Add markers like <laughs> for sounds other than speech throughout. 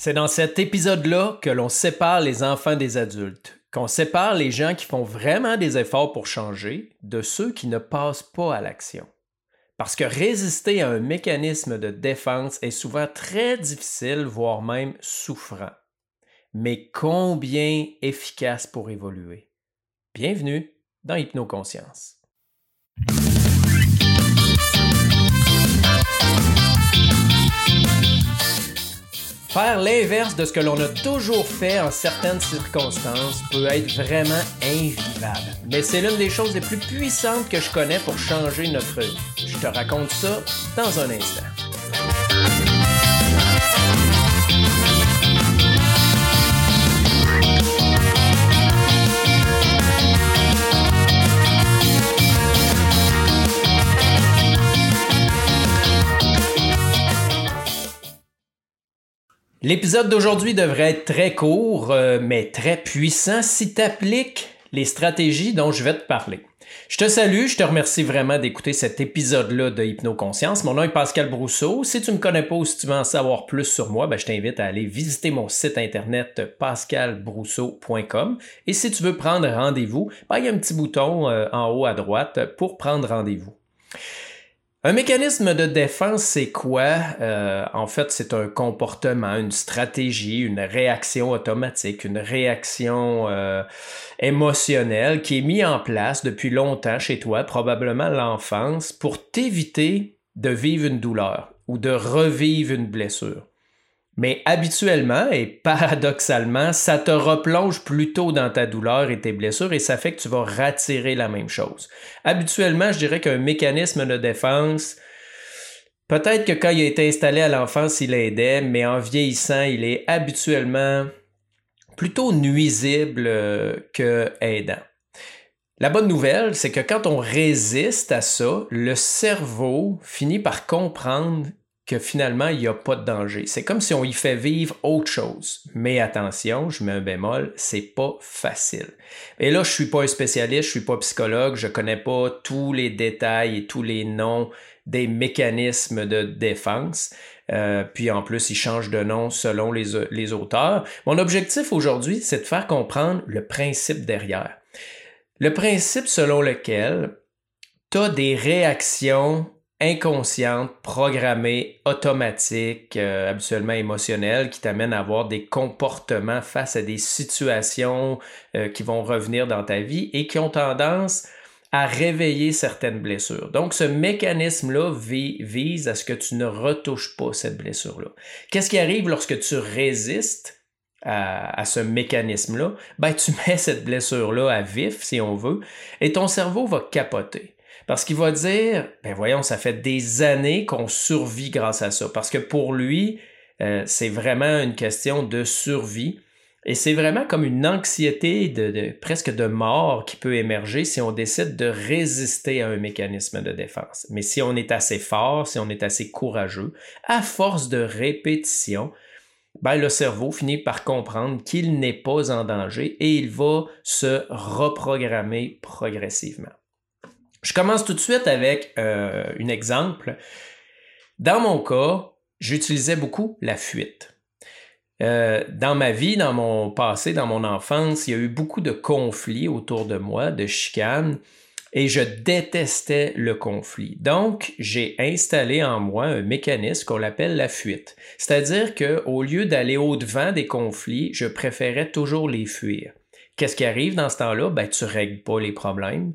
C'est dans cet épisode-là que l'on sépare les enfants des adultes, qu'on sépare les gens qui font vraiment des efforts pour changer de ceux qui ne passent pas à l'action. Parce que résister à un mécanisme de défense est souvent très difficile, voire même souffrant. Mais combien efficace pour évoluer. Bienvenue dans Hypnoconscience. Faire l'inverse de ce que l'on a toujours fait en certaines circonstances peut être vraiment invivable. Mais c'est l'une des choses les plus puissantes que je connais pour changer notre vie. Je te raconte ça dans un instant. L'épisode d'aujourd'hui devrait être très court, euh, mais très puissant si tu appliques les stratégies dont je vais te parler. Je te salue, je te remercie vraiment d'écouter cet épisode-là de Hypnoconscience. Mon nom est Pascal Brousseau. Si tu ne me connais pas ou si tu veux en savoir plus sur moi, ben, je t'invite à aller visiter mon site internet pascalbrousseau.com. Et si tu veux prendre rendez-vous, ben, il y a un petit bouton euh, en haut à droite pour prendre rendez-vous. Un mécanisme de défense, c'est quoi? Euh, en fait, c'est un comportement, une stratégie, une réaction automatique, une réaction euh, émotionnelle qui est mise en place depuis longtemps chez toi, probablement l'enfance, pour t'éviter de vivre une douleur ou de revivre une blessure. Mais habituellement et paradoxalement, ça te replonge plutôt dans ta douleur et tes blessures et ça fait que tu vas rattirer la même chose. Habituellement, je dirais qu'un mécanisme de défense, peut-être que quand il a été installé à l'enfance, il aidait, mais en vieillissant, il est habituellement plutôt nuisible euh, que aidant. La bonne nouvelle, c'est que quand on résiste à ça, le cerveau finit par comprendre que finalement, il n'y a pas de danger. C'est comme si on y fait vivre autre chose. Mais attention, je mets un bémol, c'est pas facile. Et là, je suis pas un spécialiste, je suis pas psychologue, je connais pas tous les détails et tous les noms des mécanismes de défense. Euh, puis en plus, ils changent de nom selon les, les auteurs. Mon objectif aujourd'hui, c'est de faire comprendre le principe derrière. Le principe selon lequel tu as des réactions inconsciente, programmée, automatique, euh, habituellement émotionnelle, qui t'amène à avoir des comportements face à des situations euh, qui vont revenir dans ta vie et qui ont tendance à réveiller certaines blessures. Donc, ce mécanisme-là vise à ce que tu ne retouches pas cette blessure-là. Qu'est-ce qui arrive lorsque tu résistes à, à ce mécanisme-là? Ben, tu <laughs> mets cette blessure-là à vif, si on veut, et ton cerveau va capoter. Parce qu'il va dire, ben voyons, ça fait des années qu'on survit grâce à ça. Parce que pour lui, euh, c'est vraiment une question de survie. Et c'est vraiment comme une anxiété de, presque de mort qui peut émerger si on décide de résister à un mécanisme de défense. Mais si on est assez fort, si on est assez courageux, à force de répétition, ben, le cerveau finit par comprendre qu'il n'est pas en danger et il va se reprogrammer progressivement. Je commence tout de suite avec euh, un exemple. Dans mon cas, j'utilisais beaucoup la fuite. Euh, dans ma vie, dans mon passé, dans mon enfance, il y a eu beaucoup de conflits autour de moi, de chicanes, et je détestais le conflit. Donc, j'ai installé en moi un mécanisme qu'on appelle la fuite. C'est-à-dire qu'au lieu d'aller au-devant des conflits, je préférais toujours les fuir. Qu'est-ce qui arrive dans ce temps-là? Ben, tu règles pas les problèmes.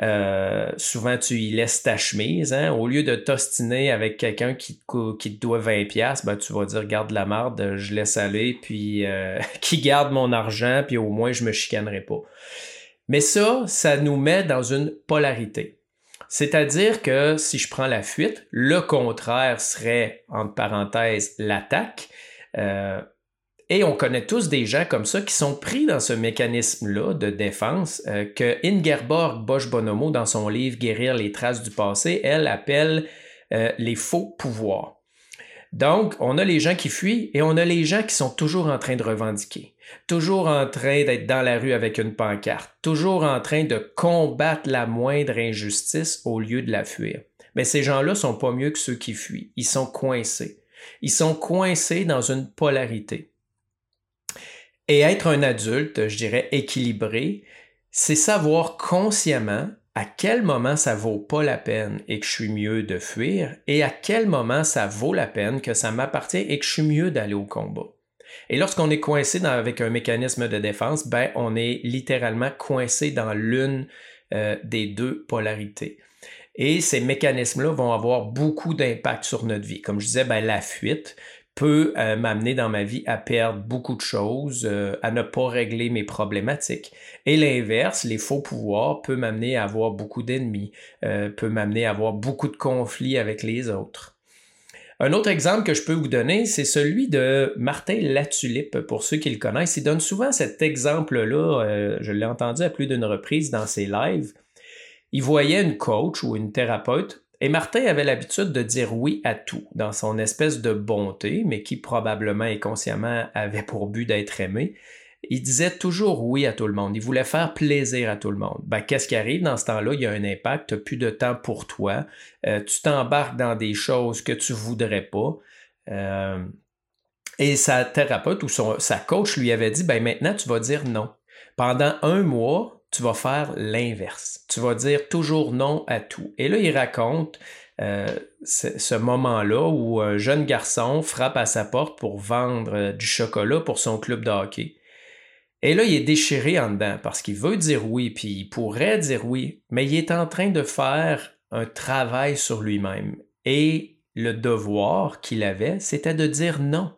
Euh, souvent, tu y laisses ta chemise. Hein? Au lieu de t'ostiner avec quelqu'un qui, qui, te doit 20$, ben, tu vas dire garde la marde, je laisse aller, puis euh, <laughs> qui garde mon argent, puis au moins je me chicanerai pas. Mais ça, ça nous met dans une polarité. C'est-à-dire que si je prends la fuite, le contraire serait, entre parenthèses, l'attaque. Euh, et on connaît tous des gens comme ça qui sont pris dans ce mécanisme-là de défense euh, que Ingerborg Bosch-Bonomo, dans son livre Guérir les traces du passé, elle appelle euh, les faux pouvoirs. Donc, on a les gens qui fuient et on a les gens qui sont toujours en train de revendiquer, toujours en train d'être dans la rue avec une pancarte, toujours en train de combattre la moindre injustice au lieu de la fuir. Mais ces gens-là sont pas mieux que ceux qui fuient. Ils sont coincés. Ils sont coincés dans une polarité. Et être un adulte, je dirais équilibré, c'est savoir consciemment à quel moment ça vaut pas la peine et que je suis mieux de fuir et à quel moment ça vaut la peine que ça m'appartient et que je suis mieux d'aller au combat. Et lorsqu'on est coincé avec un mécanisme de défense, ben on est littéralement coincé dans l'une euh, des deux polarités. Et ces mécanismes-là vont avoir beaucoup d'impact sur notre vie. Comme je disais, ben, la fuite peut euh, m'amener dans ma vie à perdre beaucoup de choses, euh, à ne pas régler mes problématiques. Et l'inverse, les faux pouvoirs, peut m'amener à avoir beaucoup d'ennemis, euh, peut m'amener à avoir beaucoup de conflits avec les autres. Un autre exemple que je peux vous donner, c'est celui de Martin Latulippe, pour ceux qui le connaissent. Il donne souvent cet exemple-là, je l'ai entendu à plus d'une reprise dans ses lives. Il voyait une coach ou une thérapeute et Martin avait l'habitude de dire oui à tout, dans son espèce de bonté, mais qui probablement et consciemment avait pour but d'être aimé. Il disait toujours oui à tout le monde. Il voulait faire plaisir à tout le monde. Ben, qu'est-ce qui arrive dans ce temps-là? Il y a un impact, tu n'as plus de temps pour toi. Euh, tu t'embarques dans des choses que tu voudrais pas. Euh, et sa thérapeute ou sa coach lui avait dit, ben maintenant, tu vas dire non. Pendant un mois, tu vas faire l'inverse. Tu vas dire toujours non à tout. Et là, il raconte euh, ce, moment-là où un jeune garçon frappe à sa porte pour vendre euh, du chocolat pour son club de hockey. Et là, il est déchiré en dedans parce qu'il veut dire oui, puis il pourrait dire oui, mais il est en train de faire un travail sur lui-même. Et le devoir qu'il avait, c'était de dire non.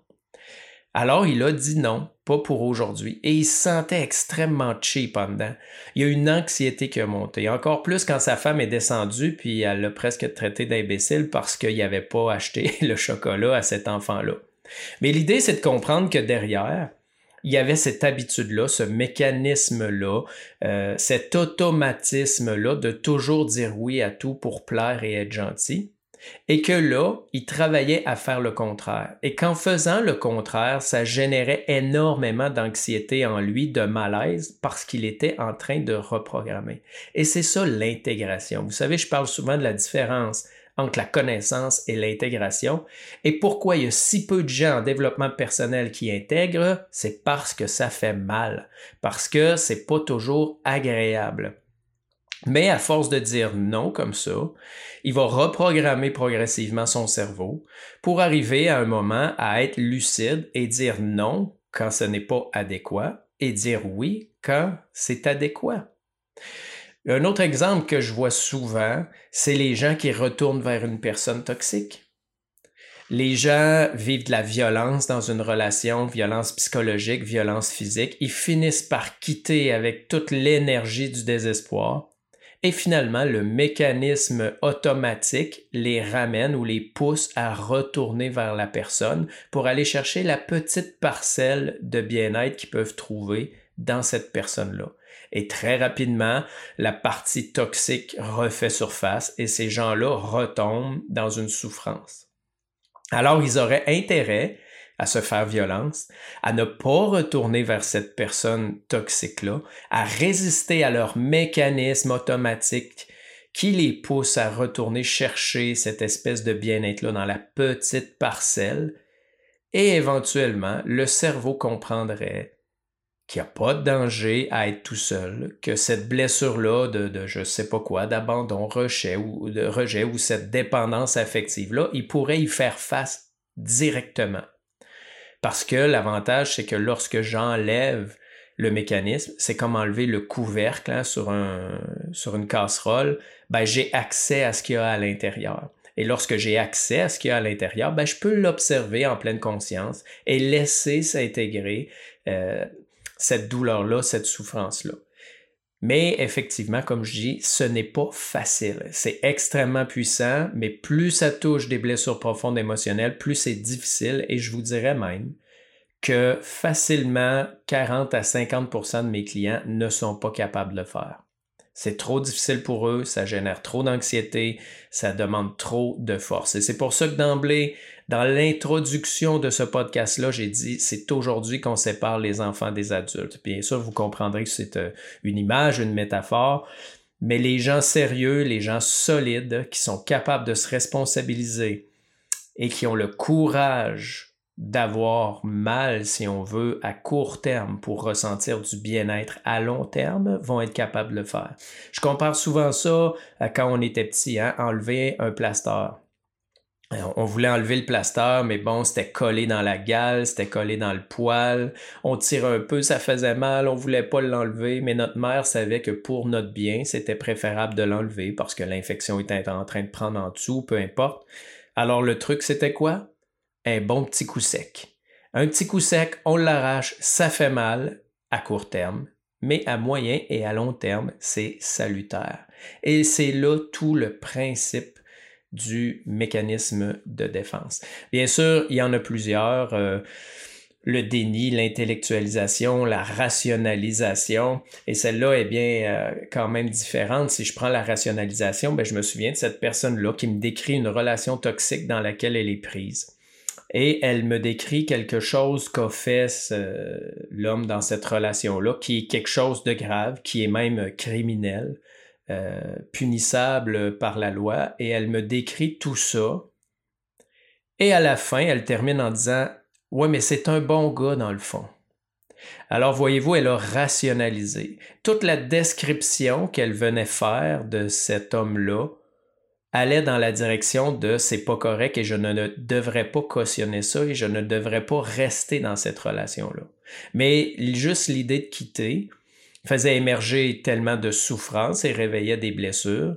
Alors il a dit non, pas pour aujourd'hui. Et il se sentait extrêmement cheap en dedans. Il y a une anxiété qui a monté. Encore plus quand sa femme est descendue, puis elle l'a presque traité d'imbécile parce qu'il n'avait pas acheté <laughs> le chocolat à cet enfant-là. Mais l'idée, c'est de comprendre que derrière, il y avait cette habitude-là, ce mécanisme-là, euh, cet automatisme-là de toujours dire oui à tout pour plaire et être gentil. Et que là, il travaillait à faire le contraire. Et qu'en faisant le contraire, ça générait énormément d'anxiété en lui, de malaise, parce qu'il était en train de reprogrammer. Et c'est ça l'intégration. Vous savez, je parle souvent de la différence entre la connaissance et l'intégration. Et pourquoi il y a si peu de gens en développement personnel qui intègrent, c'est parce que ça fait mal, parce que c'est pas toujours agréable. Mais à force de dire non comme ça, il va reprogrammer progressivement son cerveau pour arriver à un moment à être lucide et dire non quand ce n'est pas adéquat et dire oui quand c'est adéquat. Un autre exemple que je vois souvent, c'est les gens qui retournent vers une personne toxique. Les gens vivent de la violence dans une relation, violence psychologique, violence physique. Ils finissent par quitter avec toute l'énergie du désespoir et finalement, le mécanisme automatique les ramène ou les pousse à retourner vers la personne pour aller chercher la petite parcelle de bien-être qu'ils peuvent trouver dans cette personne-là. Et très rapidement, la partie toxique refait surface et ces gens-là retombent dans une souffrance. Alors, ils auraient intérêt à se faire violence, à ne pas retourner vers cette personne toxique-là, à résister à leur mécanisme automatique qui les pousse à retourner chercher cette espèce de bien-être-là dans la petite parcelle, et éventuellement, le cerveau comprendrait qu'il n'y a pas de danger à être tout seul, que cette blessure-là de, de je sais pas quoi, d'abandon, rejet de rejet ou cette dépendance affective-là, il pourrait y faire face directement. Parce que l'avantage, c'est que lorsque j'enlève le mécanisme, c'est comme enlever le couvercle hein, sur, un, sur une casserole, ben, j'ai accès à ce qu'il y a à l'intérieur. Et lorsque j'ai accès à ce qu'il y a à l'intérieur, ben, je peux l'observer en pleine conscience et laisser s'intégrer euh, cette douleur-là, cette souffrance-là. Mais effectivement, comme je dis, ce n'est pas facile. C'est extrêmement puissant, mais plus ça touche des blessures profondes émotionnelles, plus c'est difficile. Et je vous dirais même que facilement 40 à 50% de mes clients ne sont pas capables de le faire. C'est trop difficile pour eux, ça génère trop d'anxiété, ça demande trop de force. Et c'est pour ça que d'emblée, dans l'introduction de ce podcast-là, j'ai dit c'est aujourd'hui qu'on sépare les enfants des adultes. Bien sûr, vous comprendrez que c'est euh, une image, une métaphore, mais les gens sérieux, les gens solides qui sont capables de se responsabiliser, et qui ont le courage d'avoir mal, si on veut, à court terme pour ressentir du bien-être à long terme vont être capables de le faire. Je compare souvent ça à quand on était petit, hein, enlever un plaster. Euh, on voulait enlever le plaster, mais bon, c'était collé dans la gale, c'était collé dans le poil. On tirait un peu, ça faisait mal, on voulait pas l'enlever, mais notre mère savait que pour notre bien, c'était préférable de l'enlever parce que l'infection était en train de prendre en dessous, peu importe. Alors le truc, c'était quoi? un bon petit coup sec. Un petit coup sec, on l'arrache, ça fait mal à court terme, mais à moyen et à long terme, c'est salutaire. Et c'est là tout le principe du mécanisme de défense. Bien sûr, il y en a plusieurs. Euh, le déni, l'intellectualisation, la rationalisation. Et celle-là est bien euh, quand même différente. Si je prends la rationalisation, ben, je me souviens de cette personne-là qui me décrit une relation toxique dans laquelle elle est prise et elle me décrit quelque chose qu'a fait l'homme dans cette relation-là, qui est quelque chose de grave, qui est même criminel, euh, punissable par la loi, et elle me décrit tout ça. Et à la fin, elle termine en disant Ouais, mais c'est un bon gars dans le fond. Alors, voyez-vous, elle a rationalisé. Toute la description qu'elle venait faire de cet homme-là allait dans la direction de c'est pas correct et je ne devrais pas cautionner ça et je ne devrais pas rester dans cette relation-là. Mais juste l'idée de quitter faisait émerger tellement de souffrance et réveillait des blessures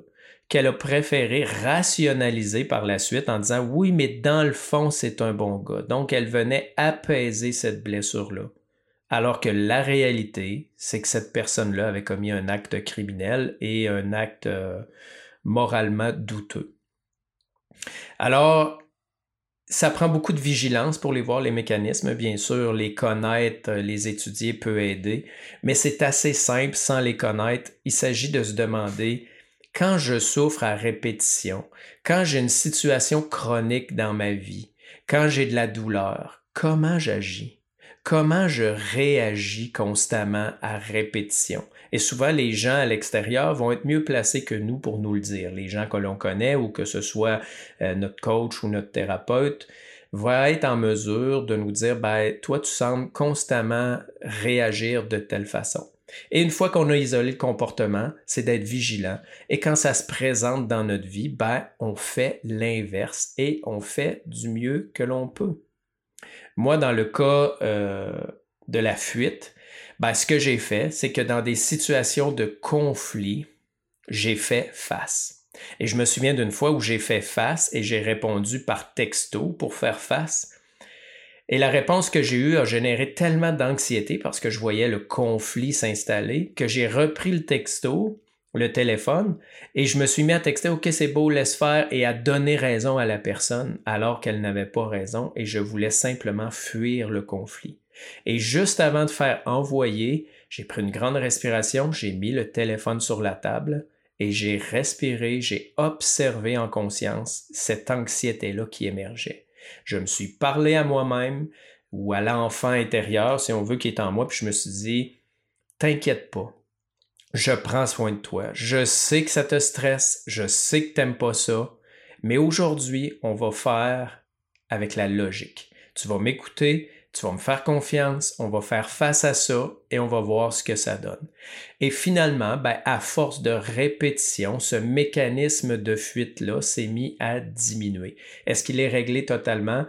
qu'elle a préféré rationaliser par la suite en disant oui, mais dans le fond, c'est un bon gars. Donc, elle venait apaiser cette blessure-là. Alors que la réalité, c'est que cette personne-là avait commis un acte criminel et un acte euh, moralement douteux. Alors, ça prend beaucoup de vigilance pour les voir, les mécanismes. Bien sûr, les connaître, les étudier peut aider, mais c'est assez simple sans les connaître. Il s'agit de se demander, quand je souffre à répétition, quand j'ai une situation chronique dans ma vie, quand j'ai de la douleur, comment j'agis? Comment je réagis constamment à répétition. Et souvent, les gens à l'extérieur vont être mieux placés que nous pour nous le dire. Les gens que l'on connaît ou que ce soit euh, notre coach ou notre thérapeute vont être en mesure de nous dire, ben, toi, tu sembles constamment réagir de telle façon. Et une fois qu'on a isolé le comportement, c'est d'être vigilant. Et quand ça se présente dans notre vie, ben, on fait l'inverse et on fait du mieux que l'on peut. Moi, dans le cas euh, de la fuite, ben, ce que j'ai fait, c'est que dans des situations de conflit, j'ai fait face. Et je me souviens d'une fois où j'ai fait face et j'ai répondu par texto pour faire face. Et la réponse que j'ai eue a généré tellement d'anxiété parce que je voyais le conflit s'installer que j'ai repris le texto le téléphone et je me suis mis à texter OK, c'est beau, laisse faire et à donner raison à la personne alors qu'elle n'avait pas raison et je voulais simplement fuir le conflit. Et juste avant de faire envoyer, j'ai pris une grande respiration, j'ai mis le téléphone sur la table et j'ai respiré, j'ai observé en conscience cette anxiété-là qui émergeait. Je me suis parlé à moi-même ou à l'enfant intérieur, si on veut, qui est en moi, puis je me suis dit, t'inquiète pas, je prends soin de toi. Je sais que ça te stresse, je sais que t'aimes pas ça, mais aujourd'hui, on va faire avec la logique. Tu vas m'écouter, tu vas me faire confiance, on va faire face à ça et on va voir ce que ça donne. Et finalement, ben, à force de répétition, ce mécanisme de fuite-là s'est mis à diminuer. Est-ce qu'il est réglé totalement?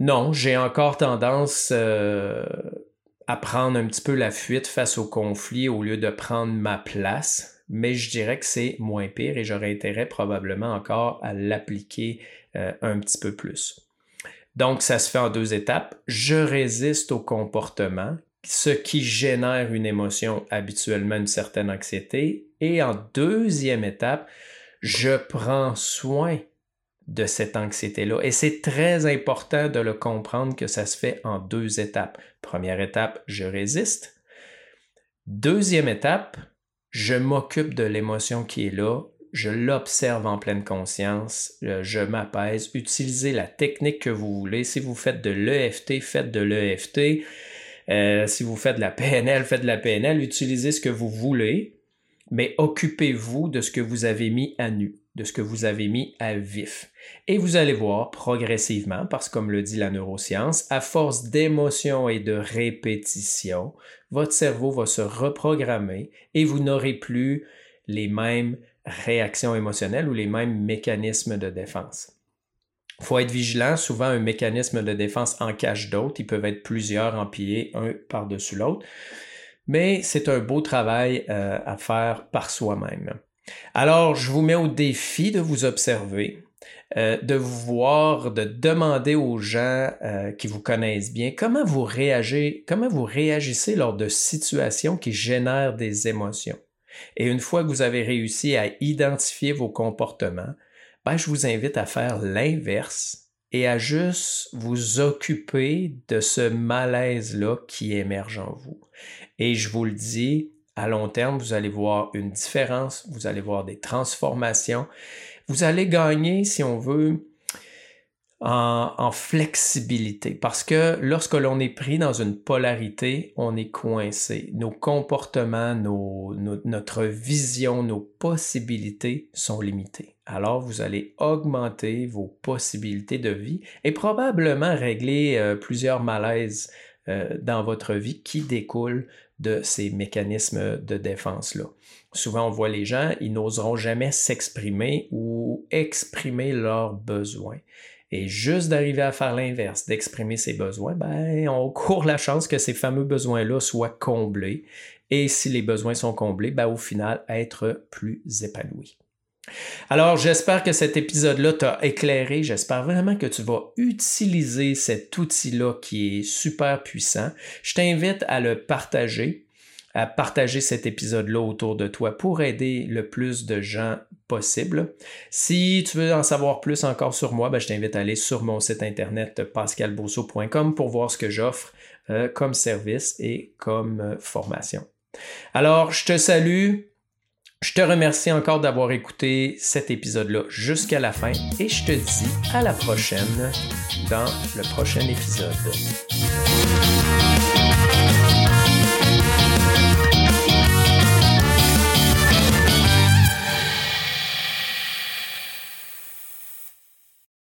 Non, j'ai encore tendance euh, à prendre un petit peu la fuite face au conflit au lieu de prendre ma place, mais je dirais que c'est moins pire et j'aurais intérêt probablement encore à l'appliquer euh, un petit peu plus. Donc, ça se fait en deux étapes. Je résiste au comportement, ce qui génère une émotion, habituellement une certaine anxiété. Et en deuxième étape, je prends soin de cette anxiété-là. Et c'est très important de le comprendre que ça se fait en deux étapes. Première étape, je résiste. Deuxième étape, je m'occupe de l'émotion qui est là, je l'observe en pleine conscience, euh, je m'apaise. Utilisez la technique que vous voulez. Si vous faites de l'EFT, faites de l'EFT. Euh, si vous faites de la PNL, faites de la PNL. Utilisez ce que vous voulez, mais occupez-vous de ce que vous avez mis à nu de ce que vous avez mis à vif. Et vous allez voir progressivement, parce que comme le dit la neuroscience, à force d'émotion et de répétition, votre cerveau va se reprogrammer et vous n'aurez plus les mêmes réactions émotionnelles ou les mêmes mécanismes de défense. Il faut être vigilant. Souvent, un mécanisme de défense en cache d'autres. Ils peuvent être plusieurs empilés, un par-dessus l'autre. Mais c'est un beau travail euh, à faire par soi-même. Alors, je vous mets au défi de vous observer, euh, de vous voir, de demander aux gens euh, qui vous connaissent bien comment vous comment vous réagissez lors de situations qui génèrent des émotions. Et une fois que vous avez réussi à identifier vos comportements, ben, je vous invite à faire l'inverse et à juste vous occuper de ce malaise-là qui émerge en vous. Et je vous le dis, à long terme, vous allez voir une différence, vous allez voir des transformations, vous allez gagner, si on veut, en, flexibilité. Parce que lorsque l'on est pris dans une polarité, on est coincé. Nos comportements, notre vision, nos possibilités sont limitées. Alors, vous allez augmenter vos possibilités de vie et probablement régler euh, plusieurs malaises euh, dans votre vie qui découlent de ces mécanismes de défense-là. Souvent, on voit les gens, ils n'oseront jamais s'exprimer ou exprimer leurs besoins. Et juste d'arriver à faire l'inverse, d'exprimer ses besoins, ben, on court la chance que ces fameux besoins-là soient comblés. Et si les besoins sont comblés, ben, au final, être plus épanoui. Alors, j'espère que cet épisode-là t'a éclairé. J'espère vraiment que tu vas utiliser cet outil-là qui est super puissant. Je t'invite à le partager à partager cet épisode-là autour de toi pour aider le plus de gens possible. Si tu veux en savoir plus encore sur moi, ben, je t'invite à aller sur mon site internet pascalbosso.com pour voir ce que j'offre euh, comme service et comme euh, formation. Alors, je te salue. Je te remercie encore d'avoir écouté cet épisode-là jusqu'à la fin et je te dis à la prochaine dans le prochain épisode.